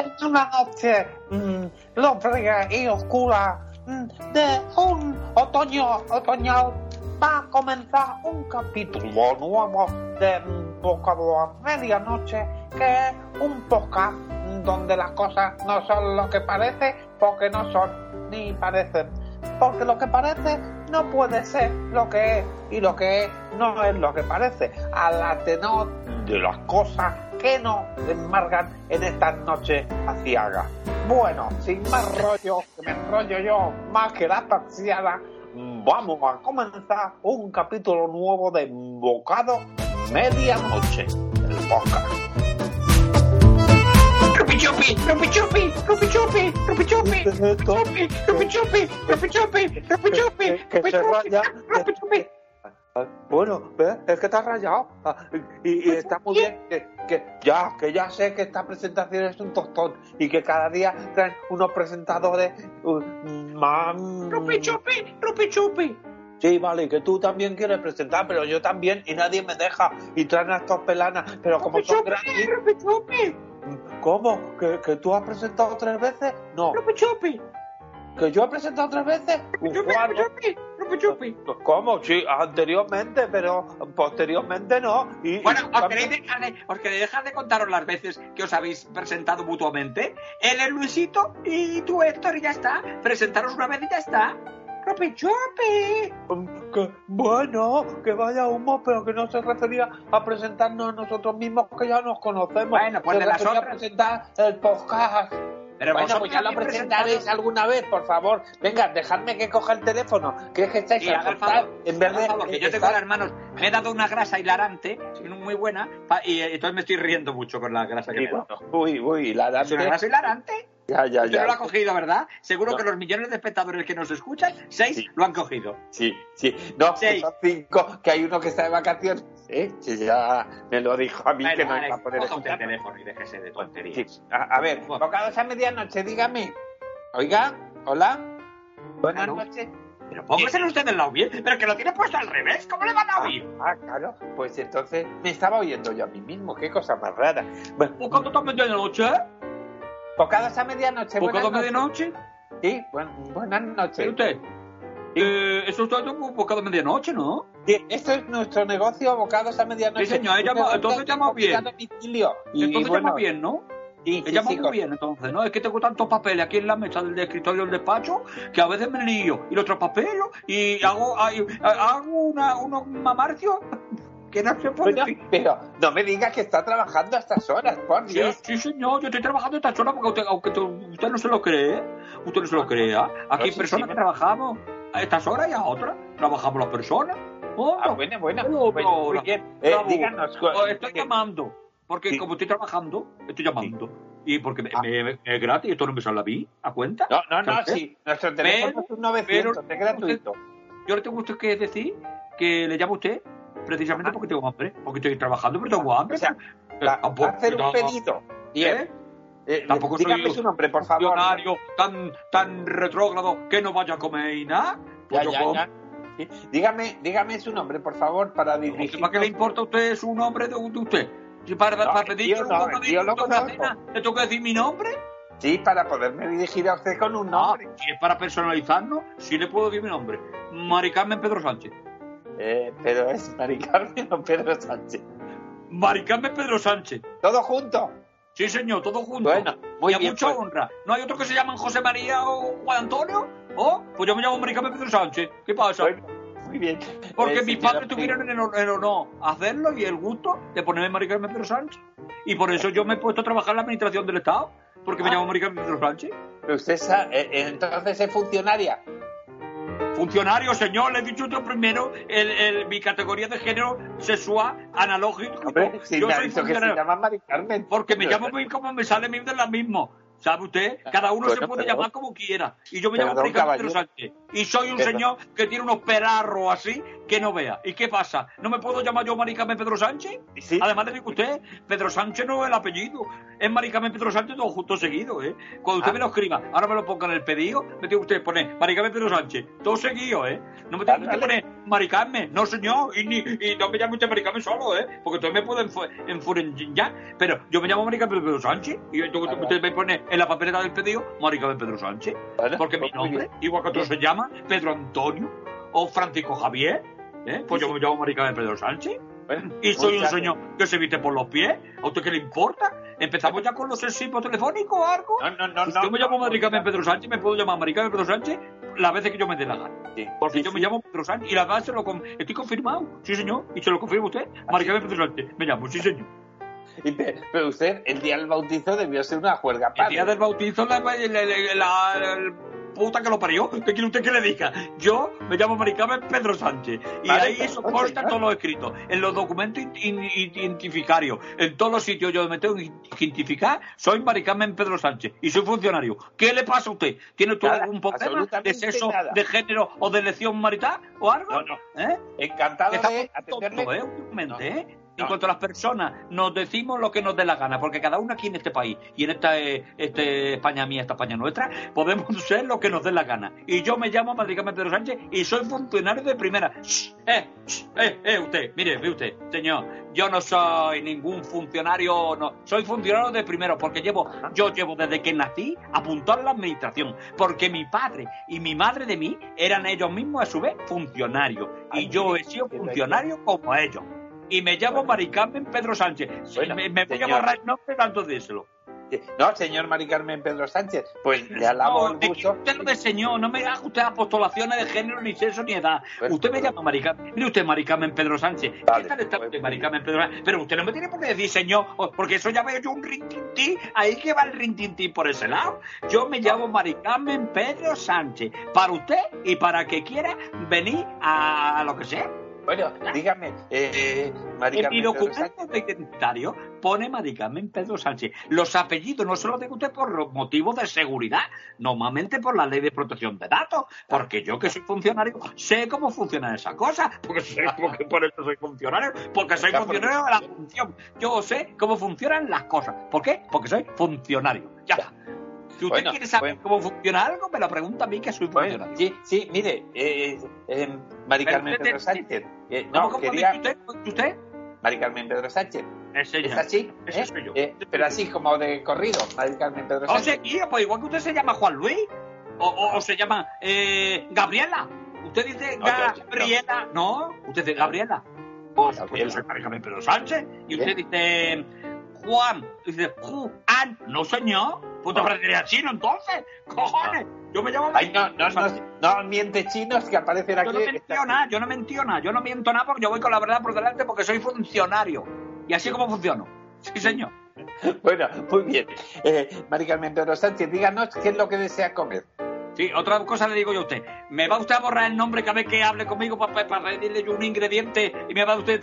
En una noche mm, lóbrega y oscura mm, de un otoño otoñal va a comenzar un capítulo nuevo de mm, Bocado a Medianoche, que es un podcast donde las cosas no son lo que parece, porque no son ni parecen. Porque lo que parece no puede ser lo que es, y lo que es no es lo que parece. A la tenor de las cosas que nos embargan en estas noches aciagas. Bueno, sin más rollo, que me enrollo yo más que la persiana, vamos a comenzar un capítulo nuevo de Bocado Medianoche, el podcast. Rupi chupi, rupi chupi, rupi chupi, rupi chupi, rupi chupi, Bueno, ¿ves? es que está rayado. Ah, y, y está muy bien que, que ya, que ya sé que esta presentación es un tostón y que cada día traen unos presentadores uh, más... Rupi chupi, rupi chupi. Sí, vale, que tú también quieres presentar, pero yo también y nadie me deja y traen a estos pelanas, pero como Rupi son chupi, rupi chupi, ¿Cómo? ¿Que, ¿Que tú has presentado tres veces? No. rupi chupi, ¿Que yo he presentado tres veces? rupi rupi chupi, chupi. ¿Cómo? Sí, anteriormente, pero posteriormente no. Y, Bueno, y ¿os queréis, dejar de, ¿os queréis dejar de contaros las veces que os habéis presentado mutuamente? Él es Luisito y tú Héctor y ya está. Presentaros una vez y ya está. Rupi chupi. Mm, que, bueno, que vaya humo, pero que no se refería a presentarnos a nosotros mismos, que ya nos conocemos. Bueno, pues se de las otras. presentar el podcast. Pero bueno, vosotros pues ya lo también presentaréis presentaros- alguna vez, por favor. Venga, dejadme que coja el teléfono, que es que estáis Sí, a cortar, en vez de... el favor, que yo tengo las manos, me he dado una grasa hilarante, muy buena, y eh, entonces me estoy riendo mucho con la grasa que Sí, me he dado. Uy, uy, ¿Es una grasa hilarante? Ya, ya, Usted ya. no lo ha cogido, ¿verdad? Seguro No. que los millones de espectadores que nos escuchan, seis Sí. lo han cogido. Sí, sí. No, Sí. que son cinco, que hay uno que está de vacaciones. Sí, sí, ya me lo dijo a mí que no iba a poder coja usted el teléfono y déjese de tonterías. Sí. A, a ver, bocados a medianoche, dígame. Oiga, hola. Buenas Claro. noches. Pero póngaselo usted del lado bien, pero que lo tiene puesto al revés, ¿cómo le van a oír? Ah, claro. Pues entonces me estaba oyendo yo a mí mismo. Qué cosa más rara. Bueno, ¿Bocado a medianoche? Bocados a medianoche. ¿Bocado a medianoche? Sí, buen- buenas noches. ¿Pero usted? Eh, eso está un bocado a medianoche, ¿no? Sí, esto es nuestro negocio, bocados a medianoche. Sí, señor, entonces llama comida bien. domicilio. Y, Entonces bueno, llama bien, ¿no? Sí, sí, llamado sí, muy bien, entonces, ¿no? Es que tengo tantos papeles aquí en la mesa del escritorio del despacho que a veces me lío y los traspapelo y hago, hago una, unos mamarcios que no se puede pero no me digas que está trabajando a estas horas, por Dios. sí, señor, yo estoy trabajando esta zona porque usted, aunque usted no se lo cree, usted no se lo crea. Aquí No, hay personas sí, que me- trabajamos a estas horas y a otras. Trabajamos las personas. Oh, Ah, bueno, bueno. Pero, Bueno, muy bien. Eh, díganos. estoy llamando. Porque como estoy trabajando, estoy llamando. Y porque me- Ah. me- me- es gratis, esto no me sale a mí, ¿a cuenta? No, no, no, sí. Nuestro teléfono pero- es un 900, pero- es gratuito. Yo le tengo a usted que decir que le llamo a usted precisamente Ah. porque tengo hambre. Porque estoy trabajando, pero tengo hambre. O sea, Eh, tampoco- hacer un no, pedido. Bien. ¿eh? Eh, Tampoco soy su nombre, por favor. funcionario tan, tan retrógrado que no vaya a comer y nada. Pues Ya, yo ya, como. ya. Sí. Dígame, dígame su nombre, por favor, para dirigir. ¿Para qué le importa a usted su nombre de, de usted? Si para, No, para pedir tío un no, tío una cena, ¿le tengo que decir mi nombre? Sí, para poderme dirigir a usted con un nombre. Si es para personalizarnos, sí le puedo decir mi nombre. Mari Carmen Pedro Sánchez. Eh, pero es Mari Carmen o Pedro Sánchez. Mari Carmen Pedro Sánchez. ¿Todo junto? Sí, señor, todo junto. Bueno, muy y a bien. mucha pues, honra. ¿No hay otro que se llaman José María o Juan Antonio? ¿Oh? Pues yo me llamo Mari Carmen Pedro Sánchez. ¿Qué pasa? bueno, muy bien. Porque Eh, mis padres tuvieron el honor, el honor hacerlo y el gusto de ponerme Mari Carmen Pedro Sánchez. Y por eso yo me he puesto a trabajar en la administración del Estado. Porque me Ah. llamo Mari Carmen Pedro Sánchez. Pero usted sa- eh, eh, entonces es funcionaria. Funcionario, señor, le he dicho yo primero el, el- mi categoría de género sexual analógico. Hombre, si yo soy dicho que se funcionario. llama Mari Carmen. Porque me llamo como me sale a mí de la misma. ¿Sabe usted? Cada uno se puede pero- llamar como quiera. Y yo me Perdón, llamo caballero. Sánchez. Y soy un Pero- señor que tiene unos perarros así que no vea. ¿Y qué pasa? ¿No me puedo llamar yo Mari Carmen Pedro Sánchez? Sí, Además digo a usted, Pedro Sánchez no es el apellido. Es Mari Carmen Pedro Sánchez todo justo seguido, ¿eh? Cuando usted Ah. me lo escriba, ahora me lo ponga en el pedido, me tiene usted que poner Mari Carmen Pedro Sánchez, todo seguido, ¿eh? No me tiene que poner Mari Carmen. No, señor. Y, ni, y no me llame usted solo, ¿eh? Porque usted me puede ya. Pero yo me llamo Mari Carmen Pedro Sánchez. Y entonces usted me pone en la papeleta del pedido Mari Carmen Pedro Sánchez. porque mi pues nombre, igual que otro se llama Pedro Antonio o Francisco Javier. ¿eh? Pues yo me llamo Mari Carmen Pedro Sánchez. Y soy un señor que se viste por los pies. ¿A usted qué le importa? ¿Empezamos ya con los sexismos telefónicos o algo? No, no, no. Yo me llamo Maricarmen Pedro Sánchez, me puedo llamar Maricarmen Pedro Sánchez las veces que yo me dé la gana. Porque yo me llamo Pedro Sánchez y la verdad se lo estoy confirmado. Sí, señor. Y se lo confirma usted. Maricarmen Pedro Sánchez. Me llamo, sí, señor. Pero usted, el día del bautizo debió ser una juerga El día del bautizo, la, la, puta que lo parió. ¿Qué quiere usted que le diga? Yo me llamo Maricarmen Pedro Sánchez. Y ahí eso consta todo lo escrito. En los documentos identificarios, en todos los sitios yo me tengo que identificar, soy Maricarmen Pedro Sánchez y soy funcionario. ¿Qué le pasa a usted? ¿Tiene usted algún problema de sexo, de género o de elección marital o algo? No, no. ¿Eh? Encantado de atenderle. ¿eh? Últimamente, ¿eh? En cuanto a las personas, nos decimos lo que nos dé la gana, porque cada uno aquí en este país y en esta este España mía, esta España nuestra, podemos ser lo que nos dé la gana. Y yo me llamo Madrid Pedro Sánchez y soy funcionario de primera. eh, eh, eh, usted, mire, ve usted, señor, yo no soy ningún funcionario, no, soy funcionario de primero, porque llevo, yo llevo desde que nací apuntado a la administración, porque mi padre y mi madre de mí eran ellos mismos a su vez funcionarios, y yo he sido funcionario como ellos y me llamo Mari Carmen Pedro Sánchez. me, voy a borrar el nombre tanto díselo. No, señor Mari Carmen Pedro Sánchez, pues le alabo no, mucho. Usted no de señor, no me haga usted apostolaciones de género, ni sexo, ni edad. Pues usted me llama Mari Carmen. Mire usted, Mari Carmen Pedro Sánchez. ¿Qué tal está pues usted, Mari Carmen Pedro Sánchez? Pero usted no me tiene por qué decir señor, porque eso ya veo yo un rintintín. Ahí que va el rintintín por ese lado. Yo me llamo Mari Carmen Pedro Sánchez. Para usted y para que quiera venir a lo que sea. Bueno, dígame, eh, En mi documento de identitario pone Maricarmen Pedro Sánchez. Los apellidos no se los tengo usted por motivos de seguridad, normalmente por la ley de protección de datos, porque yo que soy funcionario sé cómo funciona esa cosa, porque, porque por eso soy funcionario, porque soy funcionario de la función. Yo sé cómo funcionan las cosas. ¿Por qué? Porque soy funcionario. Ya está. Si usted quiere saber cómo funciona algo, me lo pregunta a mí que soy funcionario. Sí, sí, mire, eh, eh, Mari Carmen Pedro Sánchez. Eh, no, ¿Cómo, quería... usted? ¿Usted? Mari Carmen Pedro Sánchez. ¿Es, ¿Es así? Ese soy yo. Eh, pero así como de corrido, Mari Carmen Pedro Sánchez. O sea, pues igual que usted se llama Juan Luis, o, o, o se llama eh, Gabriela. Usted dice Gabriela, no, usted dice Gabriela. Pues, pues yo soy Mari Carmen Pedro Sánchez. Y usted dice Juan, dice Juan, no señor. Te aprendería chino entonces. ¡Cojones! Yo me llamo. Ay, no, no, no, no miente chinos que aparecen aquí. Yo no mentí nada, yo no mentí nada, yo no miento nada porque yo voy con la verdad por delante porque soy funcionario. Y así como funciono. Sí, señor. bueno, muy bien. Eh, Mari Carmen Pedro Sánchez, díganos qué es lo que desea comer. Sí, otra cosa le digo yo a usted. ¿Me va usted a borrar el nombre cada vez que hable conmigo para, para, pedirle yo un ingrediente y me va usted...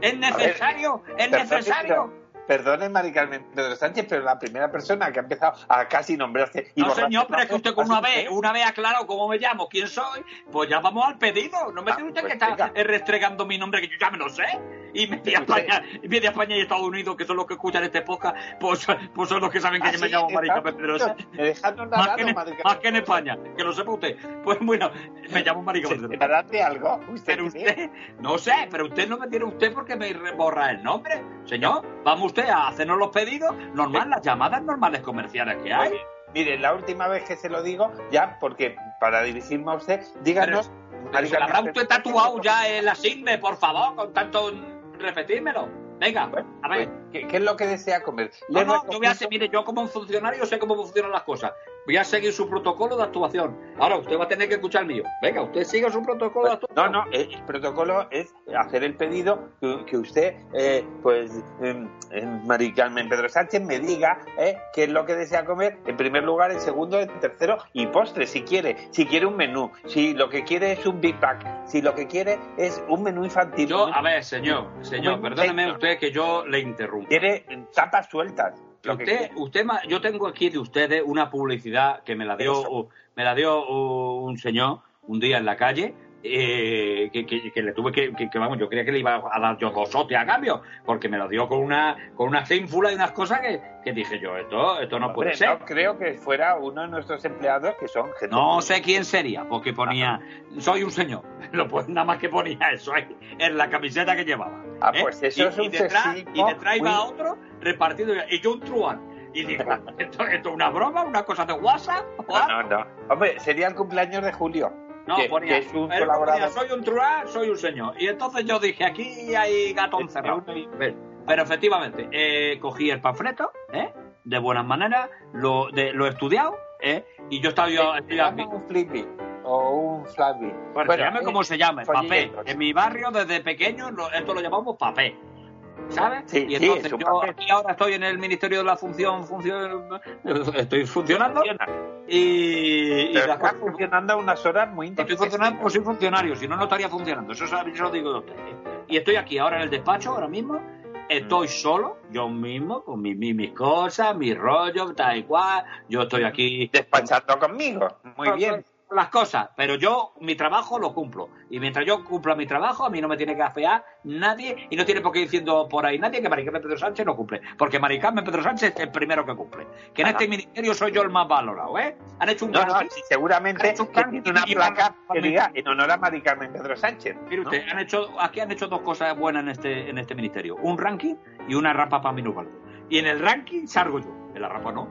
¿Es necesario? ¿Es necesario? Perdone, Mari Carmen Pedro Sánchez, pero la primera persona que ha empezado a casi nombrarse. Y no, señor, pero es que usted con una vez, una vez aclarado cómo me llamo, quién soy, pues ya vamos al pedido. No me ah, usted pues que está restregando mi nombre, que yo ya me lo sé. Y media España, y media España y Estados Unidos, que son los que escuchan este podcast, pues, pues son los que saben que yo me llamo Mari Carmen Pedro Sánchez. Más, que, más que en España, que lo sepa usted. Pues bueno, me llamo Mari Carmen Pedro Sánchez. algo? ¿Usted pero usted, no sé, pero usted no me tiene usted porque me borra el nombre. Señor, vamos a hacernos los pedidos, normal, las llamadas normales comerciales que hay. mire, la última vez que se lo digo, ya, porque para dirigirme a usted, díganos. Pero, habrá usted tatuado ya en la sigme, por favor, con tanto repetírmelo. Venga, a ver. ¿qué, es lo que desea comer? No, no, yo voy a hacer, mire, yo como funcionario sé cómo funcionan las cosas voy a seguir su protocolo de actuación. Ahora, usted va a tener que escuchar el mío. Venga, usted siga su protocolo de actuación. No, no, el protocolo es hacer el pedido que, usted, eh, pues, eh, Mari Carmen Pedro Sánchez me diga eh, qué es lo que desea comer, en primer lugar, en segundo, en tercero, y postre, si quiere. Si quiere un menú, si lo que quiere es un Big Pack, si lo que quiere es un menú infantil. Yo, a ver, señor, señor, perdóneme usted que yo le interrumpo. Quiere tapas sueltas usted, usted, yo tengo aquí de ustedes una publicidad que me la dio, me la dio un señor un día en la calle eh, que, que- que le tuve que, vamos, yo creía que le iba a dar yo dos sotes a cambio, porque me lo dio con una con una cínfula y unas cosas que, que dije yo, esto esto no puede ser. no creo que fuera uno de nuestros empleados que son gente. No sé quién sería, porque ponía, soy un señor. Lo pon- nada más que ponía eso ahí, en la camiseta que llevaba. Ah, ¿eh? pues eso y, es un y detrás, y detrás iba muy- otro repartido, y yo un truán. Y digo, ¿esto, esto es una broma? ¿Una cosa de WhatsApp? No, no, no. Hombre, sería el cumpleaños de Julio. No, que, ponía, que él ponía, soy un truán, soy un señor. Y entonces yo dije, aquí hay gato encerrado. Pero, pero efectivamente, eh, cogí el panfleto, ¿eh? de buenas maneras, lo, de, lo he estudiado, ¿eh? y yo estaba yo... Un flippy o un flappy. Bueno, se llame como se llame, papé. folletos. En mi barrio, desde pequeño, esto lo llamamos papé. ¿Sabes? Sí, y entonces yo aquí ahora estoy en el Ministerio de la Función, función estoy funcionando y, y está cosas- funcionando a unas horas muy estoy interesantes. funcionando, pues soy funcionario, si no, no estaría funcionando. Eso, eso lo digo de ustedes. Y estoy aquí ahora en el despacho, ahora mismo. Estoy solo, yo mismo, con mi- mi- mis cosas, mis rollos, tal y cual. Yo estoy aquí Despachando conmigo. Muy bien. Las cosas, pero yo mi trabajo lo cumplo. Y mientras yo cumpla mi trabajo, a mí no me tiene que afear nadie y no tiene por qué ir diciendo por ahí nadie que Maricarmen Pedro Sánchez no cumple. Porque Maricarmen Pedro Sánchez es el primero que cumple. Que en Ajá. este ministerio soy yo el más valorado, ¿eh? Han hecho un No, no, ranking. sí, seguramente Han hecho un que ranking tiene una placa que diga en honor a Mari Carmen Pedro Sánchez. Mire ¿no? usted, han hecho, aquí han hecho dos cosas buenas en este, en este ministerio. Un ranking y una rapa para minúsculo. Y en el ranking salgo yo. La rapa no.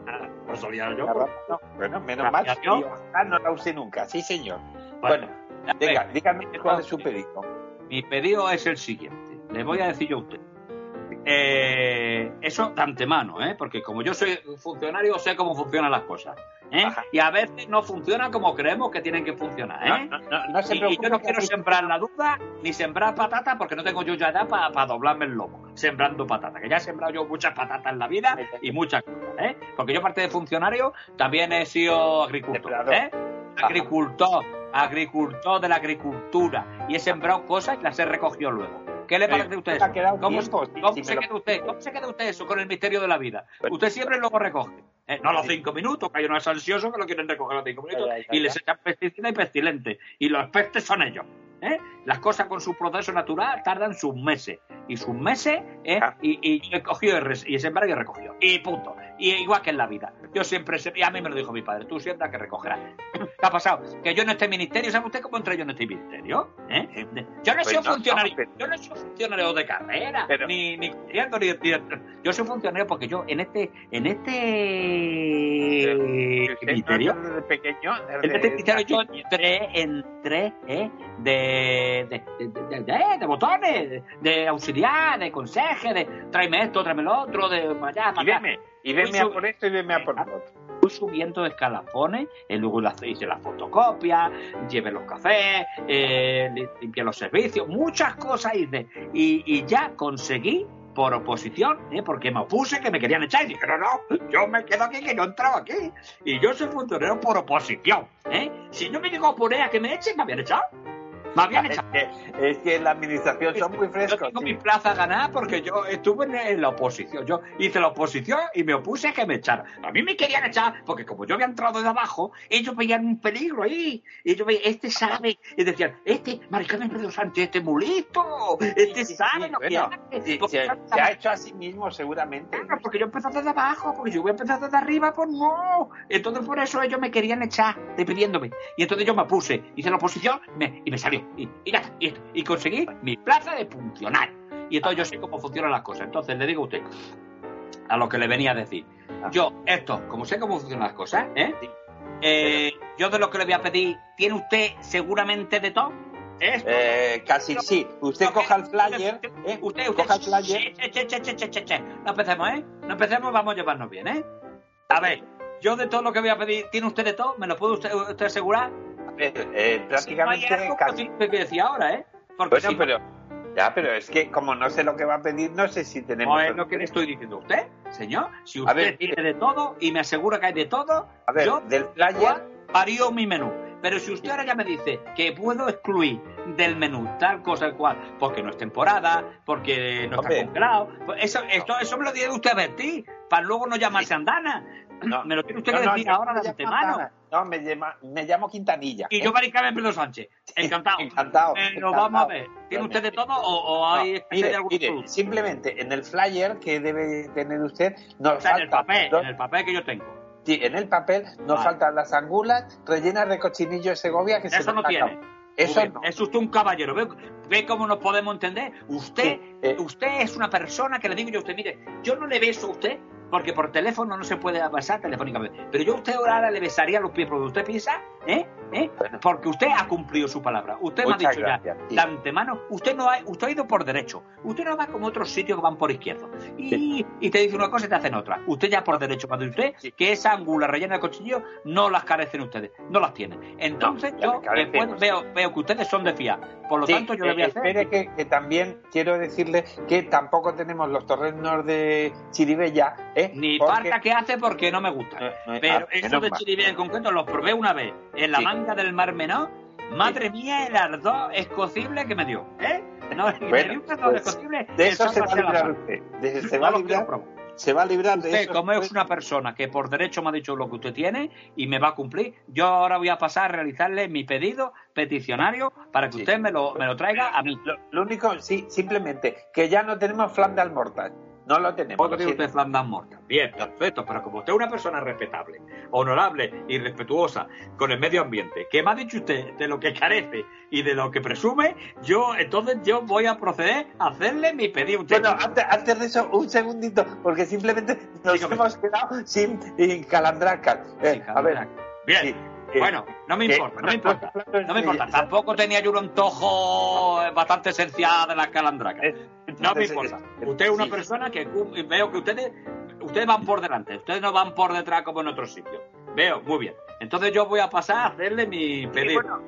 No solía yo. La no. Bueno, menos mal. ¿no? la use nunca. Sí, señor. Bueno, Bueno, venga, ver, dígame cuál es su pedido. Mi pedido es el siguiente. Le voy a decir yo a usted. Eh, eso de antemano, ¿eh? porque como yo soy funcionario, sé cómo funcionan las cosas. ¿eh? Y a veces no funcionan como creemos que tienen que funcionar. ¿eh? No, no, no, no se y, yo no quiero sembrar la duda ni sembrar patata porque no tengo yo ya edad para doblarme el lomo sembrando patata. Que ya he sembrado yo muchas patatas en la vida y muchas cosas. ¿Eh? Porque yo, aparte de funcionario, también he sido agricultor. ¿eh? Agricultor, agricultor de la agricultura. Y he sembrado cosas y las he recogido luego. ¿Qué le parece a usted? eso? ¿Cómo, tiempo, si- cómo si me se lo- queda usted? ¿Cómo se queda usted eso con el misterio de la vida? Bueno. usted siempre luego recoge. ¿Eh? No los cinco minutos, que hay unos ansiosos que lo quieren recoger los cinco minutos Ya, ya, ya, y les echan pesticida y pestilente. Y los pestes son ellos. ¿eh? Las cosas con su proceso natural tardan sus meses. Y sus meses, ¿eh? Ah. y, y yo he cogido y he sembrado y he recogido. Y punto. Y igual que en la vida. Yo siempre, y a mí me lo dijo mi padre, tú siembras que recogerás. ¿Qué ha pasado? Que yo en este ministerio, ¿sabe usted cómo entré yo en este ministerio? ¿Eh? Yo no he Pues sido no, funcionario, no, yo no he sido funcionario de carrera, Pero- ni, ni ni, ni- Yo soy funcionario porque yo en este, en Si no es desde pequeño. desde- yo entré, entré, ¿eh? De, de, de, de, de- de botones, de, de auxiliar, de conseje, de tráeme esto, tráeme lo otro, de para Y para acá. veme, y veme a por esto y veme a por lo otro. Subiendo de escalafones, y luego hice las fotocopias, llevé los cafés, eh, li- limpié los servicios, muchas cosas hice. Y, y ya conseguí, por oposición, ¿eh? porque me opuse que me querían echar. Y dije, no, no, yo me quedo aquí, que yo he entrado aquí. Y yo soy funcionario por oposición. ¿eh? Si no me llegó a a que me echen, me habían echado. Me habían Es echado. que, es que en la administración son muy Yo frescos. tengo sí. mi plaza ganada porque yo estuve en, la oposición. Yo hice la oposición y me opuse a que me echaran. A mí me querían echar porque como yo había entrado de abajo, ellos veían un peligro ahí. Ellos veían, este sabe. Y decían, este, Maricarmen Pedro Sánchez, este es muy listo. Este Sí, sabe sí, que bueno, se, yo se ha hecho a sí mismo seguramente. Claro, porque yo empecé desde abajo, porque yo voy a empezar desde arriba, pues no. Entonces por eso ellos me querían echar, despidiéndome. Y entonces yo me puse, hice la oposición me- y me salió. Y, y y, conseguí mi plaza de funcionario. Y entonces yo sé cómo funcionan las cosas. Entonces le digo a usted, a lo que le venía a decir. Yo, esto, como sé cómo funcionan las cosas, ¿eh? Eh, yo de lo que le voy a pedir, ¿tiene usted seguramente de todo? ¿Esto? Eh, casi sí. Usted coja el flyer. ¿eh? Usted, usted, coja el flyer. Che, che, che, che, che, che, che. No empecemos, ¿eh? No empecemos, vamos a llevarnos bien, ¿eh? A ver, yo de todo lo que voy a pedir, ¿tiene usted de todo? ¿Me lo puede usted, usted asegurar? Ver, eh, Si no hay prácticamente casi. pues, que decía ahora, ¿eh? Porque Bueno, si pero. Ya, pero es que como no sé lo que va a pedir, no sé si tenemos. no es lo que le estoy diciendo a usted, señor. Si usted ver, tiene de todo y me asegura que hay de todo, A ver, yo del flyer. varío mi menú. Pero si usted ahora ya me dice que puedo excluir del menú tal cosa el cual, porque no es temporada, porque no está congelado, pues eso, esto, eso me lo tiene usted a advertir, para luego no llamarse andana. No. me lo tiene usted No, que no, decir no, ahora no de antemano. No, me, llama- me llamo Quintanilla. Y yo, Mari Carmen Pedro Sánchez. Encantado. Encantado, Pero encantado. vamos a ver. ¿Tiene usted de todo o, o No, hay especie mire, de algún mire, simplemente en el flyer que debe tener usted nos O sea, en el falta papel, dos- en el papel que yo tengo. sí, en el papel nos Vale. faltan las angulas rellenas de cochinillo de Segovia que se Eso nos no tiene. acaba. Eso bien. no. Es usted un caballero. ¿Ve, ve cómo nos podemos entender? Usted, Sí, eh. usted es una persona que le digo yo a usted, mire, yo no le beso a usted porque por teléfono no se puede besar telefónicamente. Pero yo a usted ahora le besaría los pies porque usted piensa, ¿eh? ¿Eh? Bueno. Porque usted ha cumplido su palabra. Usted me ha Muchas dicho gracias, ya sí. de antemano, usted no ha, usted ha ido por derecho. Usted no va como otros sitios que van por izquierdo. Y, y te dice una cosa y te hacen otra. Usted ya por derecho, cuando usted, Sí. que esa angula rellena de cochillo, no las carecen ustedes, no las tienen. Entonces No, yo después veo, veo que ustedes son de fiar. Por lo Sí, tanto, yo le voy a eh, hacer. Espere que, que también quiero decirle que tampoco tenemos los torrenos de Chiribella. ¿eh? Ni Porque- falta que hace porque no me gusta. Eh, eh, Pero ah, eso de. Chiribía en concreto los probé una vez en la Sí. Del Mar Menor. Madre mía, el ardor escocible que me dio. ¿eh? No, me Bueno, dio un ardor pues, escocible. De eso se va a librar usted. De- se va a librar, probar. se va a librar de Usted, eso. como es una persona que por derecho me ha dicho lo que usted tiene y me va a cumplir, yo ahora voy a pasar a realizarle mi pedido peticionario para que Sí. usted me lo, me lo traiga a mí. Lo, lo único, sí, simplemente, que ya no tenemos flan de almortal. No lo tenemos. ¿Cómo lo tiene siento. usted Flanders Mortal? Bien, perfecto, pero como usted es una persona respetable, honorable y respetuosa con el medio ambiente, que me ha dicho usted de lo que carece y de lo que presume, yo entonces yo voy a proceder a hacerle mi pedido. Bueno, antes, antes de eso, un segundito, porque simplemente nos Dígame. hemos quedado sin sin calandracas. Eh, a ver, Bien, sí, eh, bueno, no me importa, no me importa. No me importa, tampoco tenía yo un antojo bastante esencial de las calandracas. No me importa. Usted es una sí. persona que veo que ustedes ustedes van por delante, ustedes no van por detrás como en otros sitios. Veo, muy bien. Entonces yo voy a pasar a hacerle mi Sí, pedido. bueno,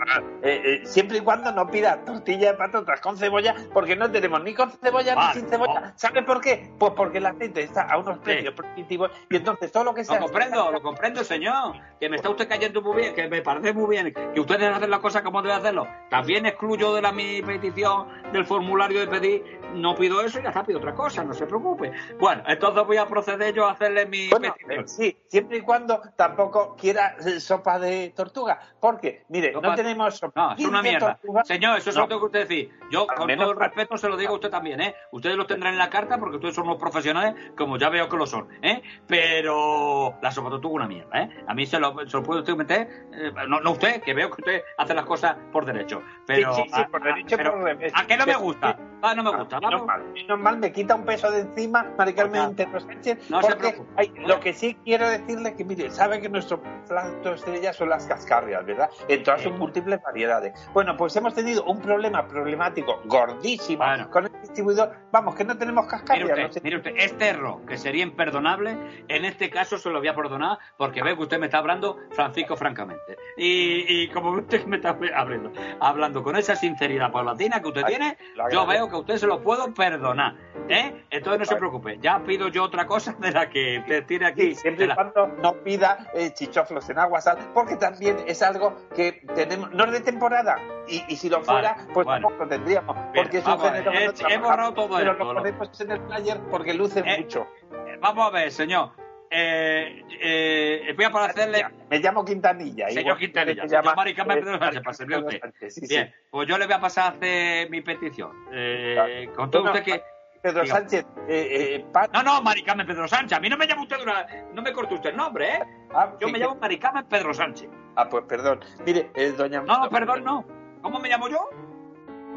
eh, eh, siempre y cuando no pida tortilla de patatas con cebolla, porque no tenemos ni con cebolla Vale, ni sin cebolla. no. ¿Sabe por qué? Pues porque el aceite está a unos precios prohibitivos y entonces todo lo que sea. Lo comprendo, lo comprendo, señor. Que me está usted cayendo muy bien, que me parece muy bien, que ustedes hacen las cosas como deben hacerlo. También excluyo de la mi petición del formulario de pedir, no pido eso y ya está, pido otra cosa, no se preocupe. Bueno, entonces voy a proceder yo a hacerle mi Bueno, petición. eh, sí, siempre y cuando tampoco quiera eh, sopa de tortuga. Porque, mire, Sopa- no tenemos sopa. No, es una de mierda. tortuga. Señor, eso es No. lo que usted decir. Yo, Al con menos todo el respeto, se lo digo a usted también, ¿eh? Ustedes lo tendrán en la carta porque ustedes son unos profesionales, como ya veo que lo son, ¿eh? Pero la sopa tortuga es una mierda, ¿eh? A mí se lo, se lo puede usted meter, eh, no, no usted, que veo que usted hace las cosas por derecho. Pero, sí, sí, por a- a- derecho pero, por. ¿A qué no me gusta? Ah, no me gusta. Menos mal, menos mal, me quita un peso de encima, Mari Carmen Oiga, Pedro Sánchez, no se porque preocupe. hay- lo que sí quiero decirle que, mire, sabe que nuestro plato estrella son las cascarrias, ¿verdad? En todas sus múltiples variedades. Bueno, pues hemos tenido un problema problemático gordísimo Bueno. con el distribuidor. Vamos, que no tenemos Mire cascarrias. usted, no sé- mire usted, este error, que sería imperdonable, en este caso se lo voy a perdonar porque veo que usted me está hablando Francisco francamente. Y, y como usted me está hablando, hablando con esa sinceridad paulatina que usted Ay, tiene, yo veo que usted se lo puedo perdonar. ¿eh? Entonces no se preocupe, ya pido yo otra cosa de la que usted tiene aquí. Sí, siempre y la- cuando no pida eh, chichoflos en agua sal, porque también es algo que tenemos, no es de temporada, y, y si lo fuera, Vale, pues bueno. tampoco tendríamos, Bien, porque es un género he- he borrado todo pero esto, lo lo- ponemos en el flyer porque luce Eh, mucho. Eh, Vamos a ver, señor. Eh, eh, voy a para hacerle... Me llamo Quintanilla. Señor igual Quintanilla, se llama, Mari Carmen Pedro Sánchez, para servirle a Pedro usted. Sánchez, sí, sí. Bien, pues yo le voy a pasar a hacer mi petición. Eh, Claro. con todo usted que... Pedro. Sánchez, eh, eh, Pat- No, no, Maricarmen Pedro Sánchez. A mí no me llama usted una... No me corte usted el nombre, ¿eh? ah, Yo sí, me llamo Maricarmen Pedro Sánchez. Ah, pues perdón. Mire, eh, doña... No, perdón, no. ¿Cómo me llamo yo?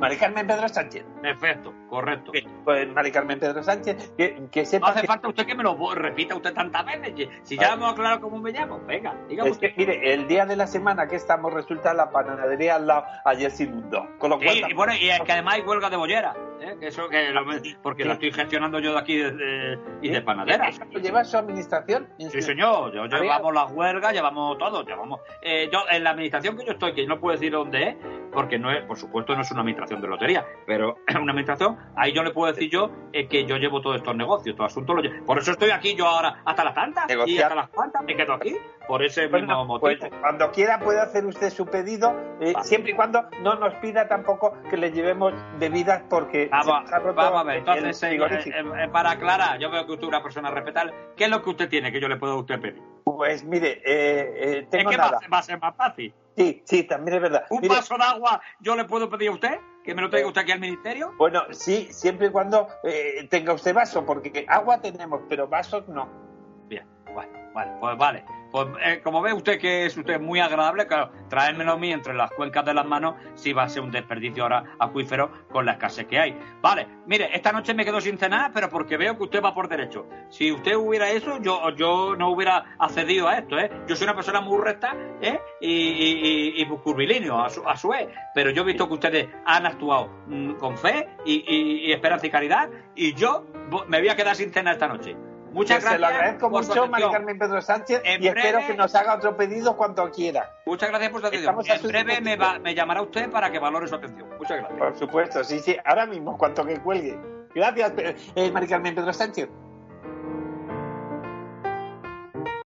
Mari Carmen Pedro Sánchez. Perfecto, correcto. Pues Mari Carmen Pedro Sánchez, que, que No sepa hace que... falta usted que me lo repita usted tantas veces. Si ya Vale. hemos aclarado cómo me llamo, venga, dígame Es que, mire, el día de la semana que estamos resulta la panadería al lado ayer se inundó. Con lo cual, Sí, y bueno, y es que además hay huelga de bollera, ¿eh? Que eso que lo- porque la estoy gestionando yo de aquí de, de- y de panadera. ¿Eso lo lleva su administración? Sí, señor, yo, llevamos las huelgas, llevamos todo, llevamos. Eh, yo, en la administración que yo estoy, que no puedo decir dónde es, porque no es, por supuesto, no es una administración de lotería, pero es una administración, ahí yo le puedo decir yo eh, que yo llevo todos estos negocios, todo asunto lo llevo. Por eso estoy aquí yo ahora hasta las tantas y hasta las cuantas me quedo aquí, por ese Bueno, mismo motivo. pues, cuando quiera puede hacer usted su pedido, eh, Vale. siempre y cuando no nos pida tampoco que le llevemos bebidas porque se Vamos, nos ha roto vamos a ver, el entonces, eh, frigorífico. eh, eh, para aclarar, yo veo que usted es una persona respetable. ¿Qué es lo que usted tiene que yo le puedo a usted pedir? Pues mire, eh, eh, Es tengo que va, nada. va a ser más fácil. Sí, sí, también es verdad. ¿Un Mire, vaso de agua yo le puedo pedir a usted? ¿Que me lo traiga usted aquí al ministerio? Bueno, sí, siempre y cuando eh, tenga usted vaso, porque agua tenemos, pero vasos no. Bien, vale, vale, pues vale. Pues eh, como ve usted que es usted muy agradable, claro, traérmelo a mí entre las cuencas de las manos si va a ser un desperdicio ahora acuífero con la escasez que hay. Vale, mire, esta noche me quedo sin cenar, pero porque veo que usted va por derecho. Si usted hubiera eso, yo, yo no hubiera accedido a esto, ¿eh? Yo soy una persona muy recta, ¿eh? Y, y, curvilíneo a su, a su vez. Pero yo he visto que ustedes han actuado mm, con fe y, y- esperanza y caridad, y yo me voy a quedar sin cena esta noche. Muchas Pues se gracias. lo agradezco mucho, María. Carmen Pedro Sánchez, En y espero que nos haga otro pedido cuando quiera. Muchas gracias por su atención. Estamos En breve me, va- me llamará usted para que valore su atención. Muchas gracias. Por supuesto, sí, sí, ahora mismo, cuanto que cuelgue. Gracias, eh, María Carmen Pedro Sánchez.